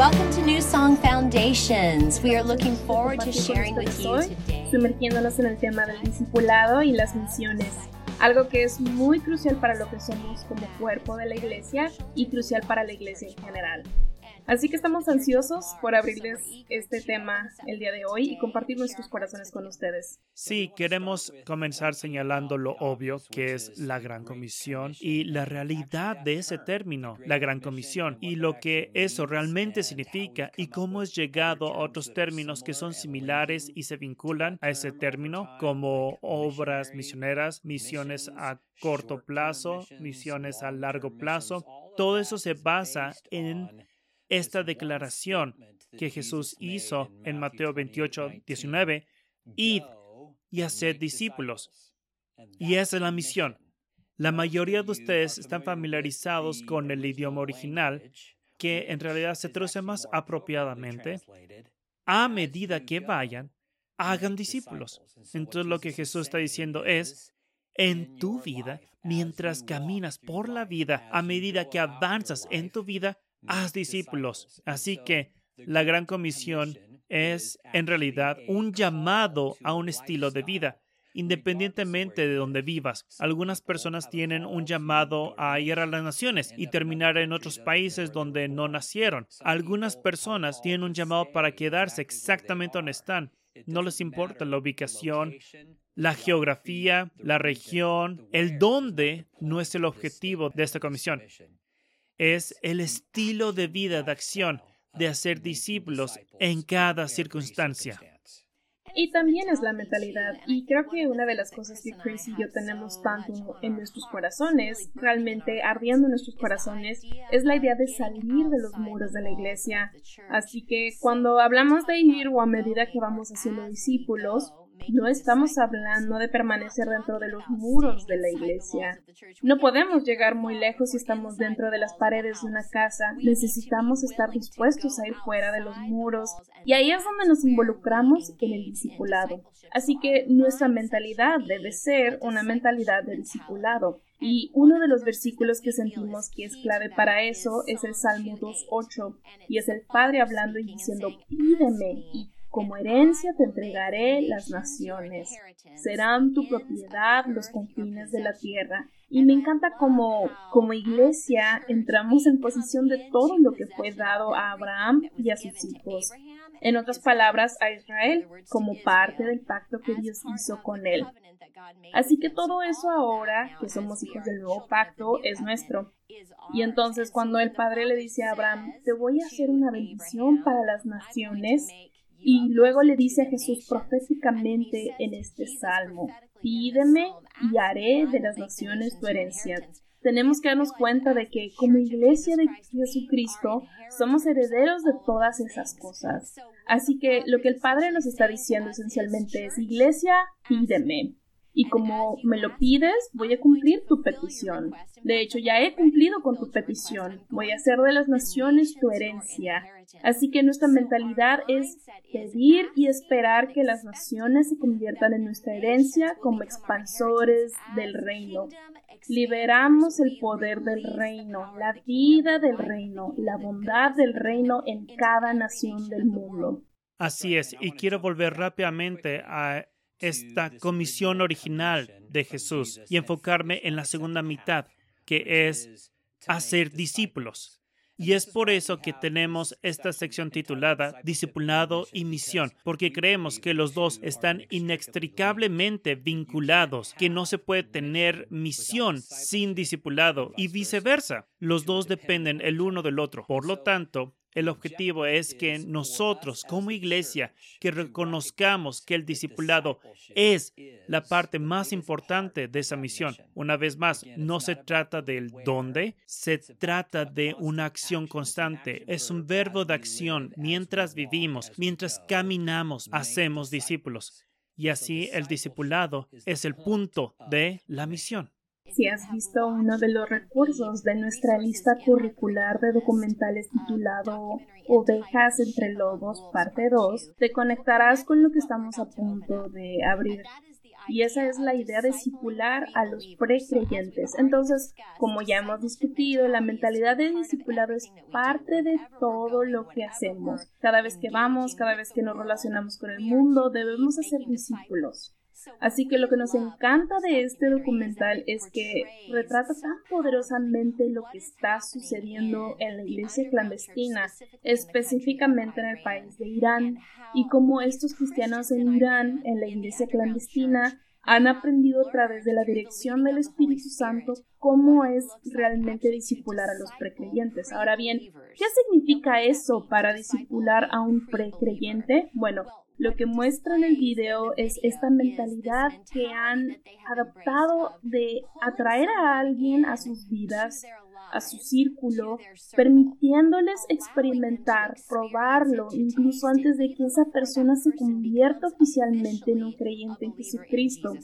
Welcome to New Song Foundations. We are looking forward to sharing with you today. Sumergiéndonos en el tema del discipulado y las misiones, algo que es muy crucial para lo que somos como cuerpo de la iglesia y crucial para la iglesia en general. Así que estamos ansiosos por abrirles este tema el día de hoy y compartir nuestros corazones con ustedes. Sí, queremos comenzar señalando lo obvio que es la Gran Comisión y la realidad de ese término, la Gran Comisión, y lo que eso realmente significa y cómo es llegado a otros términos que son similares y se vinculan a ese término, como obras misioneras, misiones a corto plazo, misiones a largo plazo. Todo eso se basa en esta declaración que Jesús hizo en Mateo 28, 19, id y hacer discípulos. Y esa es la misión. La mayoría de ustedes están familiarizados con el idioma original, que en realidad se traduce más apropiadamente. A medida que vayan, hagan discípulos. Entonces lo que Jesús está diciendo es, en tu vida, mientras caminas por la vida, a medida que avanzas en tu vida, haz discípulos. Así que la gran comisión es en realidad un llamado a un estilo de vida, independientemente de donde vivas. Algunas personas tienen un llamado a ir a las naciones y terminar en otros países donde no nacieron. Algunas personas tienen un llamado para quedarse exactamente donde están. No les importa la ubicación, la geografía, la región, el dónde no es el objetivo de esta comisión es el estilo de vida de acción de hacer discípulos en cada circunstancia. Y también es la mentalidad. Y creo que una de las cosas que Chris y yo tenemos tanto en nuestros corazones, realmente ardiendo en nuestros corazones, es la idea de salir de los muros de la iglesia. Así que cuando hablamos de ir o a medida que vamos haciendo discípulos, no estamos hablando de permanecer dentro de los muros de la iglesia. No podemos llegar muy lejos si estamos dentro de las paredes de una casa. Necesitamos estar dispuestos a ir fuera de los muros. Y ahí es donde nos involucramos en el discipulado. Así que nuestra mentalidad debe ser una mentalidad de discipulado. Y uno de los versículos que sentimos que es clave para eso es el Salmo 2.8 y es el Padre hablando y diciendo, pídeme y como herencia te entregaré las naciones, serán tu propiedad los confines de la tierra. Y me encanta como, como iglesia entramos en posición de todo lo que fue dado a Abraham y a sus hijos. En otras palabras, a Israel, como parte del pacto que Dios hizo con él. Así que todo eso ahora, que somos hijos del nuevo pacto, es nuestro. Y entonces cuando el Padre le dice a Abraham, te voy a hacer una bendición para las naciones, y luego le dice a Jesús proféticamente en este salmo, pídeme y haré de las naciones tu herencia. Tenemos que darnos cuenta de que como iglesia de Jesucristo somos herederos de todas esas cosas. Así que lo que el Padre nos está diciendo esencialmente es, iglesia, pídeme y como me lo pides, voy a cumplir tu petición. De hecho, ya he cumplido con tu petición. Voy a hacer de las naciones tu herencia. Así que nuestra mentalidad es pedir y esperar que las naciones se conviertan en nuestra herencia como expansores del reino. Liberamos el poder del reino, la vida del reino, la bondad del reino en cada nación del mundo. Así es, y quiero volver rápidamente a esta comisión original de Jesús y enfocarme en la segunda mitad, que es hacer discípulos. Y es por eso que tenemos esta sección titulada Discipulado y Misión, porque creemos que los dos están inextricablemente vinculados, que no se puede tener misión sin discipulado y viceversa. Los dos dependen el uno del otro. Por lo tanto, el objetivo es que nosotros como iglesia, que reconozcamos que el discipulado es la parte más importante de esa misión. Una vez más, no se trata del dónde, se trata de una acción constante. Es un verbo de acción. Mientras vivimos, mientras caminamos, hacemos discípulos. Y así el discipulado es el punto de la misión. Si has visto uno de los recursos de nuestra lista curricular de documentales titulado Ovejas entre Lobos, parte 2, te conectarás con lo que estamos a punto de abrir. y esa es la idea de discipular a los precreyentes. Entonces, como ya hemos discutido, la mentalidad de discipulado es parte de todo lo que hacemos. Cada vez que vamos, cada vez que nos relacionamos con el mundo, debemos hacer discípulos. Así que lo que nos encanta de este documental es que retrata tan poderosamente lo que está sucediendo en la iglesia clandestina, específicamente en el país de Irán, y cómo estos cristianos en Irán, en la iglesia clandestina, han aprendido a través de la dirección del Espíritu Santo cómo es realmente discipular a los precreyentes. Ahora bien, ¿qué significa eso para discipular a un precreyente? Bueno, lo que muestra en el video es esta mentalidad que han adoptado de atraer a alguien a sus vidas, a su círculo, permitiéndoles experimentar, probarlo, incluso antes de que esa persona se convierta oficialmente en un creyente en Jesucristo.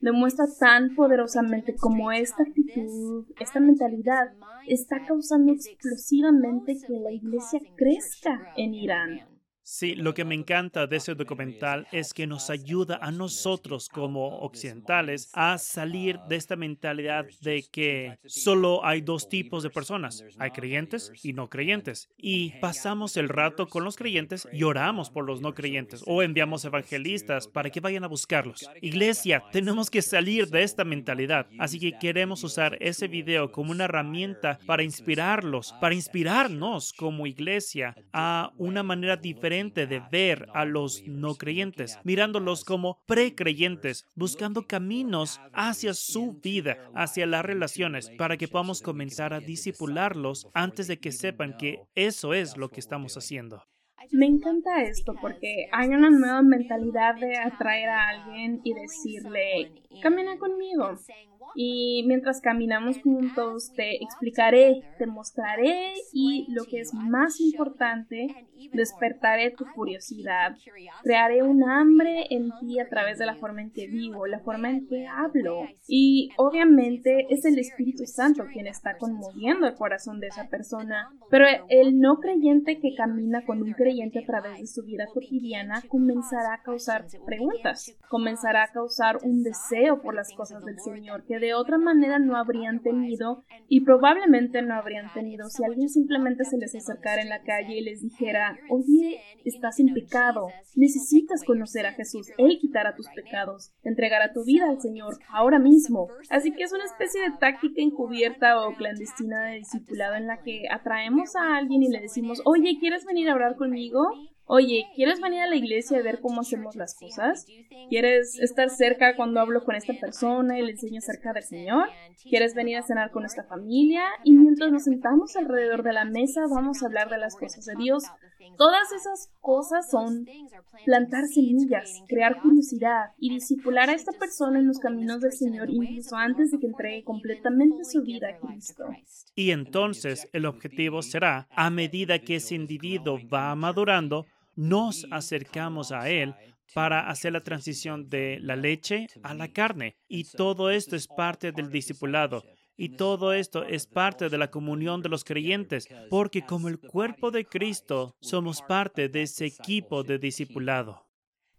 Demuestra tan poderosamente como esta actitud, esta mentalidad, está causando explosivamente que la iglesia crezca en Irán. Sí, lo que me encanta de ese documental es que nos ayuda a nosotros como occidentales a salir de esta mentalidad de que solo hay dos tipos de personas, hay creyentes y no creyentes. Y pasamos el rato con los creyentes y oramos por los no creyentes o enviamos evangelistas para que vayan a buscarlos. Iglesia, tenemos que salir de esta mentalidad. Así que queremos usar ese video como una herramienta para inspirarlos, para inspirarnos como iglesia a una manera diferente de ver a los no creyentes, mirándolos como precreyentes, buscando caminos hacia su vida, hacia las relaciones, para que podamos comenzar a disipularlos antes de que sepan que eso es lo que estamos haciendo. Me encanta esto porque hay una nueva mentalidad de atraer a alguien y decirle, camina conmigo, y mientras caminamos juntos te explicaré, te mostraré y lo que es más importante, despertaré tu curiosidad. Crearé un hambre en ti a través de la forma en que vivo, la forma en que hablo. Y obviamente es el Espíritu Santo quien está conmoviendo el corazón de esa persona. Pero el no creyente que camina con un creyente a través de su vida cotidiana comenzará a causar preguntas, comenzará a causar un deseo por las cosas del Señor que de otra manera no habrían tenido y probablemente no habrían tenido si alguien simplemente se les acercara en la calle y les dijera, oye, estás en pecado, necesitas conocer a Jesús, Él quitará tus pecados, entregará tu vida al Señor ahora mismo. Así que es una especie de táctica encubierta o clandestina de discipulado en la que atraemos a alguien y le decimos, oye, ¿quieres venir a orar conmigo? Oye, ¿quieres venir a la iglesia y ver cómo hacemos las cosas? ¿Quieres estar cerca cuando hablo con esta persona y le enseño acerca del Señor? ¿Quieres venir a cenar con nuestra familia? Y mientras nos sentamos alrededor de la mesa vamos a hablar de las cosas de Dios. Todas esas cosas son plantar semillas, crear curiosidad y disipular a esta persona en los caminos del Señor incluso antes de que entregue completamente su vida a Cristo. Y entonces el objetivo será, a medida que ese individuo va madurando, nos acercamos a Él para hacer la transición de la leche a la carne. Y todo esto es parte del discipulado. Y todo esto es parte de la comunión de los creyentes, porque como el cuerpo de Cristo somos parte de ese equipo de discipulado.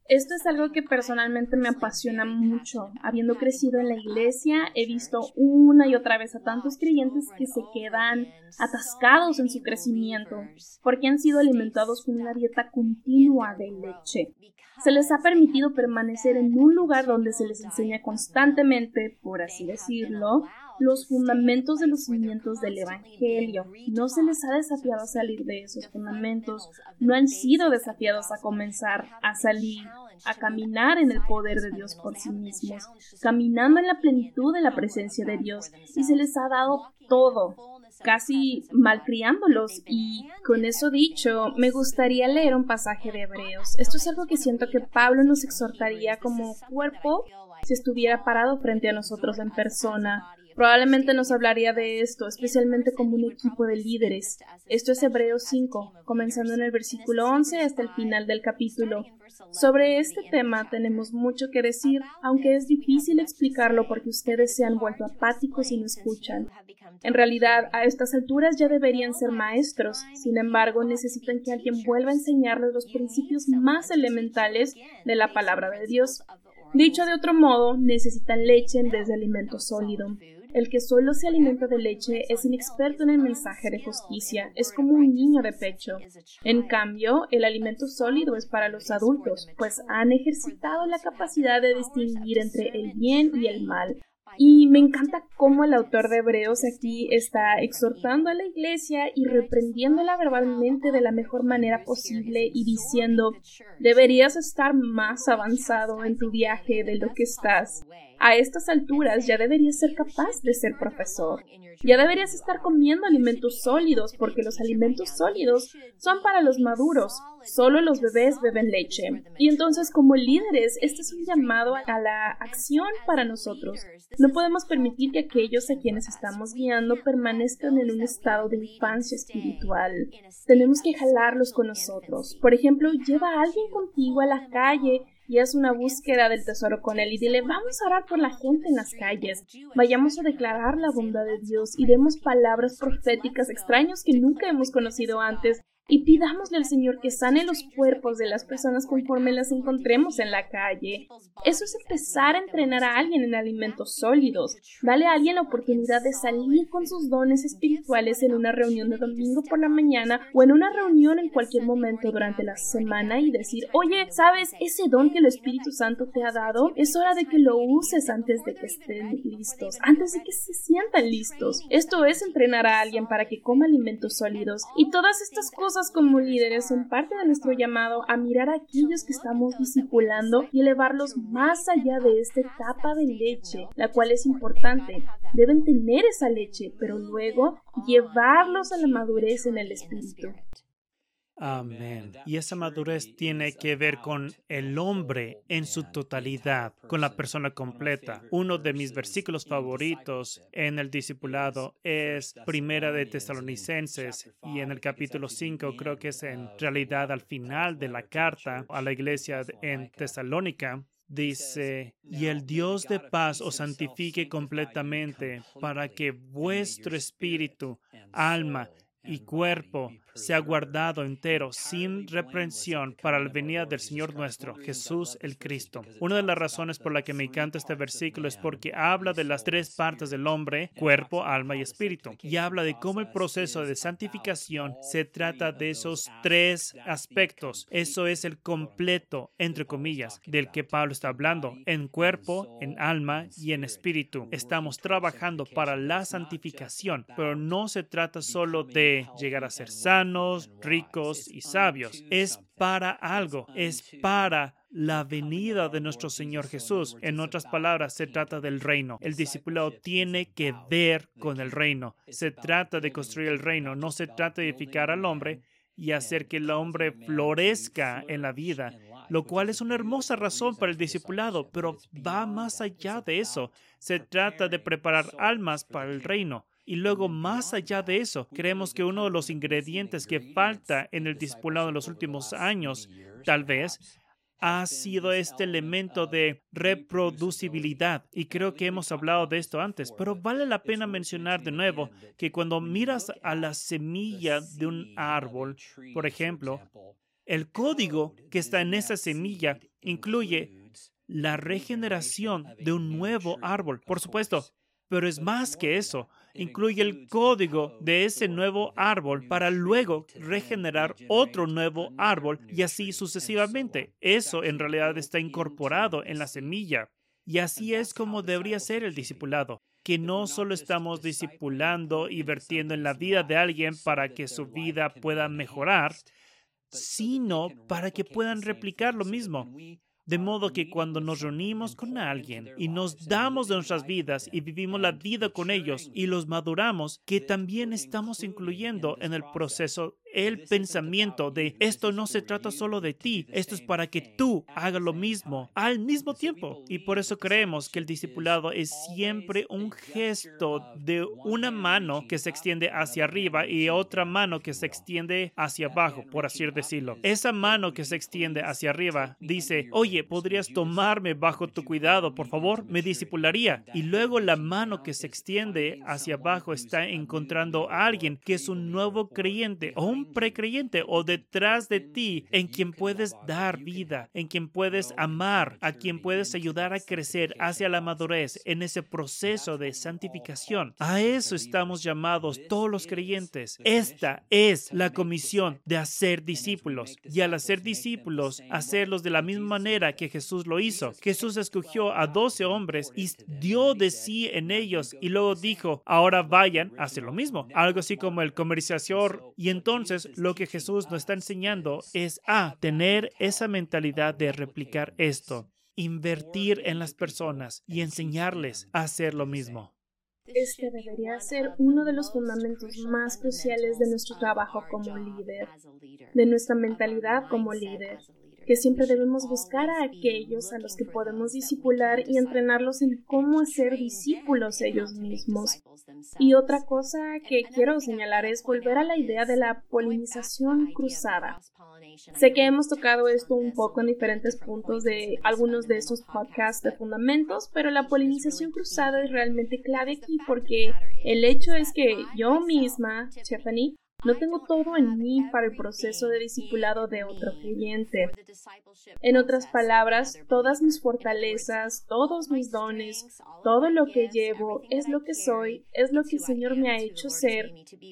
Esto es algo que personalmente me apasiona mucho. Habiendo crecido en la iglesia, he visto una y otra vez a tantos creyentes que se quedan atascados en su crecimiento porque han sido alimentados con una dieta continua de leche. Se les ha permitido permanecer en un lugar donde se les enseña constantemente, por así decirlo, los fundamentos de los cimientos del Evangelio. No se les ha desafiado a salir de esos fundamentos, no han sido desafiados a comenzar a salir, a caminar en el poder de Dios por sí mismos, caminando en la plenitud de la presencia de Dios, y se les ha dado todo, casi malcriándolos. Y con eso dicho, me gustaría leer un pasaje de Hebreos. Esto es algo que siento que Pablo nos exhortaría como cuerpo si estuviera parado frente a nosotros en persona Probablemente nos hablaría de esto, especialmente como un equipo de líderes. Esto es Hebreos 5, comenzando en el versículo 11 hasta el final del capítulo. Sobre este tema tenemos mucho que decir, aunque es difícil explicarlo porque ustedes se han vuelto apáticos y no escuchan. En realidad, a estas alturas ya deberían ser maestros, sin embargo, necesitan que alguien vuelva a enseñarles los principios más elementales de la palabra de Dios. Dicho de otro modo, necesitan leche en vez de alimento sólido. El que solo se alimenta de leche es inexperto en el mensaje de justicia, es como un niño de pecho. En cambio, el alimento sólido es para los adultos, pues han ejercitado la capacidad de distinguir entre el bien y el mal, y me encanta cómo el autor de Hebreos aquí está exhortando a la iglesia y reprendiéndola verbalmente de la mejor manera posible y diciendo, deberías estar más avanzado en tu viaje de lo que estás. A estas alturas ya deberías ser capaz de ser profesor. Ya deberías estar comiendo alimentos sólidos porque los alimentos sólidos son para los maduros. Solo los bebés beben leche. Y entonces como líderes, este es un llamado a la acción para nosotros. No podemos permitir que aquellos a quienes estamos guiando permanezcan en un estado de infancia espiritual. Tenemos que jalarlos con nosotros. Por ejemplo, lleva a alguien contigo a la calle y haz una búsqueda del tesoro con él y dile, vamos a orar por la gente en las calles, vayamos a declarar la bondad de Dios y demos palabras proféticas extrañas que nunca hemos conocido antes y pidámosle al Señor que sane los cuerpos de las personas conforme las encontremos en la calle. Eso es empezar a entrenar a alguien en alimentos sólidos. Dale a alguien la oportunidad de salir con sus dones espirituales en una reunión de domingo por la mañana o en una reunión en cualquier momento durante la semana y decir, oye, ¿sabes? Ese don que el Espíritu Santo te ha dado, es hora de que lo uses antes de que estén listos, antes de que se sientan listos. Esto es entrenar a alguien para que coma alimentos sólidos y todas estas cosas como líderes son parte de nuestro llamado a mirar a aquellos que estamos discipulando y elevarlos más allá de esta etapa de leche, la cual es importante. Deben tener esa leche, pero luego llevarlos a la madurez en el espíritu. Amén. Y esa madurez tiene que ver con el hombre en su totalidad, con la persona completa. Uno de mis versículos favoritos en el discipulado es Primera de Tesalonicenses y en el capítulo 5 creo que es en realidad al final de la carta a la iglesia en Tesalónica. Dice, y el Dios de paz os santifique completamente para que vuestro espíritu, alma y cuerpo sea guardado entero, sin reprensión, para la venida del Señor nuestro, Jesús el Cristo. Una de las razones por la que me encanta este versículo es porque habla de las tres partes del hombre, cuerpo, alma y espíritu, y habla de cómo el proceso de santificación se trata de esos tres aspectos. Eso es el completo, entre comillas, del que Pablo está hablando, en cuerpo, en alma y en espíritu. Estamos trabajando para la santificación, pero no se trata solo de llegar a ser sanos, ricos y sabios. Es para algo, es para la venida de nuestro Señor Jesús. En otras palabras, se trata del reino. El discipulado tiene que ver con el reino. Se trata de construir el reino, no se trata de edificar al hombre y hacer que el hombre florezca en la vida, lo cual es una hermosa razón para el discipulado, pero va más allá de eso. Se trata de preparar almas para el reino. Y luego, más allá de eso, creemos que uno de los ingredientes que falta en el discipulado en los últimos años, tal vez, ha sido este elemento de reproducibilidad. Y creo que hemos hablado de esto antes, pero vale la pena mencionar de nuevo que cuando miras a la semilla de un árbol, por ejemplo, el código que está en esa semilla incluye la regeneración de un nuevo árbol. Por supuesto, pero es más que eso. Incluye el código de ese nuevo árbol para luego regenerar otro nuevo árbol y así sucesivamente. Eso en realidad está incorporado en la semilla. Y así es como debería ser el discipulado que no solo estamos discipulando y vertiendo en la vida de alguien para que su vida pueda mejorar, sino para que puedan replicar lo mismo. De modo que cuando nos reunimos con alguien y nos damos de nuestras vidas y vivimos la vida con ellos y los maduramos, que también estamos incluyendo en el proceso el pensamiento de esto no se trata solo de ti, esto es para que tú hagas lo mismo al mismo tiempo. Y por eso creemos que el discipulado es siempre un gesto de una mano que se extiende hacia arriba y otra mano que se extiende hacia abajo, por así decirlo. Esa mano que se extiende hacia arriba dice, oye, ¿podrías tomarme bajo tu cuidado, por favor? Me discipularía. Y luego la mano que se extiende hacia abajo está encontrando a alguien que es un nuevo creyente o un precreyente o detrás de ti en quien puedes dar vida, en quien puedes amar, a quien puedes ayudar a crecer hacia la madurez en ese proceso de santificación. A eso estamos llamados todos los creyentes. Esta es la comisión de hacer discípulos y al hacer discípulos, hacerlos de la misma manera que Jesús lo hizo. Jesús escogió a doce hombres y dio de sí en ellos y luego dijo, ahora vayan a hacer lo mismo. Algo así como el comerciador. Y entonces lo que Jesús nos está enseñando es a tener esa mentalidad de replicar esto, invertir en las personas y enseñarles a hacer lo mismo. Este debería ser uno de los fundamentos más cruciales de nuestro trabajo como líder, de nuestra mentalidad como líder que siempre debemos buscar a aquellos a los que podemos disipular y entrenarlos en cómo hacer discípulos ellos mismos. Y otra cosa que quiero señalar es volver a la idea de la polinización cruzada. Sé que hemos tocado esto un poco en diferentes puntos de algunos de estos podcasts de fundamentos, pero la polinización cruzada es realmente clave aquí porque el hecho es que yo misma, Stephanie, no tengo todo en mí para el proceso de discipulado de otro creyente. En otras palabras, todas mis fortalezas, todos mis dones, todo lo que llevo, es lo que soy, es lo que el Señor me ha hecho ser,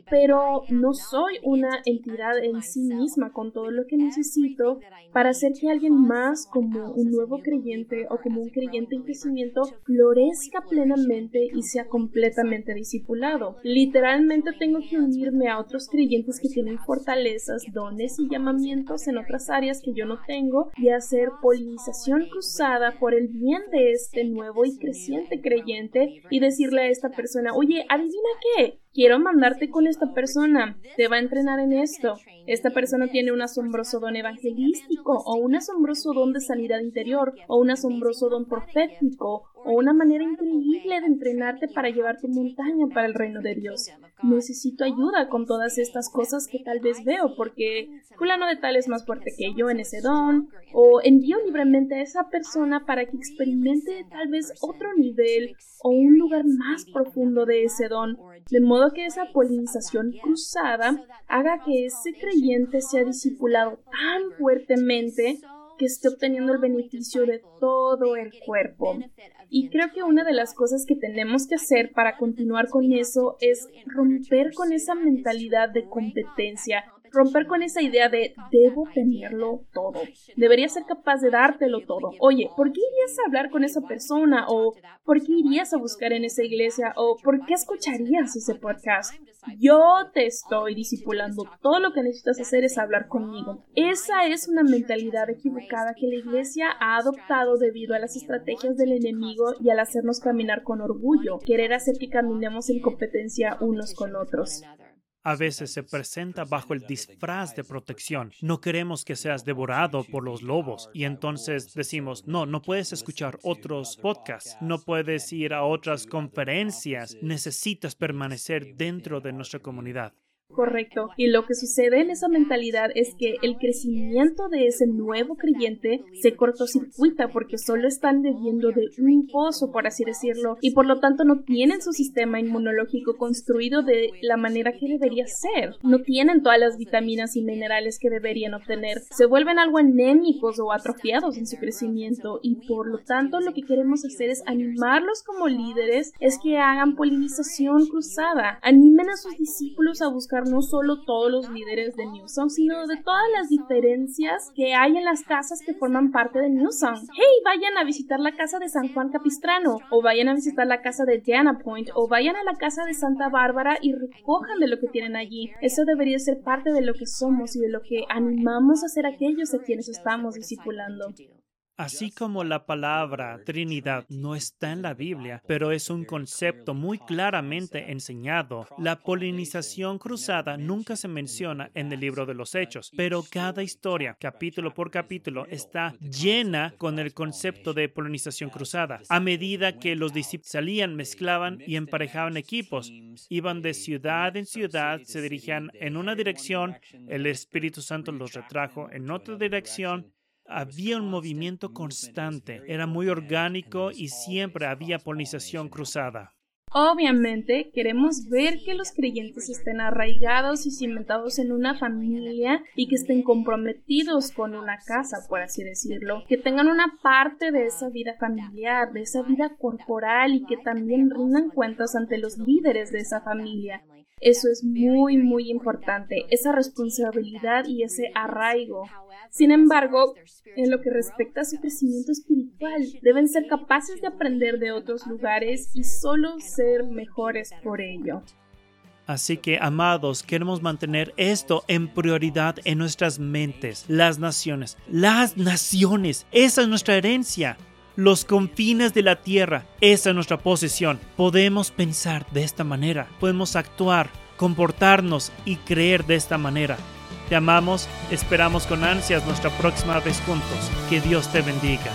pero no soy una entidad en sí misma con todo lo que necesito para hacer que alguien más, como un nuevo creyente o como un creyente en crecimiento, florezca plenamente y sea completamente discipulado. Literalmente tengo que unirme a otros creyentes creyentes que tienen fortalezas, dones y llamamientos en otras áreas que yo no tengo y hacer polinización cruzada por el bien de este nuevo y creciente creyente y decirle a esta persona, oye, adivina qué, quiero mandarte con esta persona, te va a entrenar en esto. Esta persona tiene un asombroso don evangelístico o un asombroso don de sanidad interior o un asombroso don profético o una manera increíble de entrenarte para llevar tu montaña para el reino de Dios. Necesito ayuda con todas estas cosas que tal vez veo porque fulano de tal es más fuerte que yo en ese don o envío libremente a esa persona para que experimente tal vez otro nivel o un lugar más profundo de ese don, de modo que esa polinización cruzada haga que ese creyente sea discipulado tan fuertemente que esté obteniendo el beneficio de todo el cuerpo. Y creo que una de las cosas que tenemos que hacer para continuar con eso es romper con esa mentalidad de competencia romper con esa idea de debo tenerlo todo. Debería ser capaz de dártelo todo. Oye, ¿por qué irías a hablar con esa persona? ¿O por qué irías a buscar en esa iglesia? ¿O por qué escucharías ese podcast? Yo te estoy discipulando. Todo lo que necesitas hacer es hablar conmigo. Esa es una mentalidad equivocada que la iglesia ha adoptado debido a las estrategias del enemigo y al hacernos caminar con orgullo, querer hacer que caminemos en competencia unos con otros a veces se presenta bajo el disfraz de protección. No queremos que seas devorado por los lobos y entonces decimos, no, no puedes escuchar otros podcasts, no puedes ir a otras conferencias, necesitas permanecer dentro de nuestra comunidad. Correcto. Y lo que sucede en esa mentalidad es que el crecimiento de ese nuevo creyente se cortocircuita porque solo están bebiendo de un pozo, por así decirlo, y por lo tanto no tienen su sistema inmunológico construido de la manera que debería ser. No tienen todas las vitaminas y minerales que deberían obtener. Se vuelven algo anémicos o atrofiados en su crecimiento y por lo tanto lo que queremos hacer es animarlos como líderes, es que hagan polinización cruzada. Animen a sus discípulos a buscar no solo todos los líderes de New Song, sino de todas las diferencias que hay en las casas que forman parte de New Song. Hey, vayan a visitar la casa de San Juan Capistrano, o vayan a visitar la casa de Diana Point, o vayan a la casa de Santa Bárbara y recojan de lo que tienen allí. Eso debería ser parte de lo que somos y de lo que animamos a ser aquellos a quienes estamos discipulando. Así como la palabra Trinidad no está en la Biblia, pero es un concepto muy claramente enseñado, la polinización cruzada nunca se menciona en el libro de los Hechos, pero cada historia, capítulo por capítulo, está llena con el concepto de polinización cruzada. A medida que los discípulos salían, mezclaban y emparejaban equipos, iban de ciudad en ciudad, se dirigían en una dirección, el Espíritu Santo los retrajo en otra dirección, había un movimiento constante, era muy orgánico y siempre había polinización cruzada. Obviamente queremos ver que los creyentes estén arraigados y cimentados en una familia y que estén comprometidos con una casa, por así decirlo, que tengan una parte de esa vida familiar, de esa vida corporal y que también rindan cuentas ante los líderes de esa familia. Eso es muy, muy importante, esa responsabilidad y ese arraigo. Sin embargo, en lo que respecta a su crecimiento espiritual, deben ser capaces de aprender de otros lugares y solo ser mejores por ello. Así que, amados, queremos mantener esto en prioridad en nuestras mentes. Las naciones, las naciones, esa es nuestra herencia. Los confines de la tierra, esa es nuestra posesión. Podemos pensar de esta manera, podemos actuar, comportarnos y creer de esta manera. Te amamos, esperamos con ansias nuestra próxima vez juntos. Que Dios te bendiga.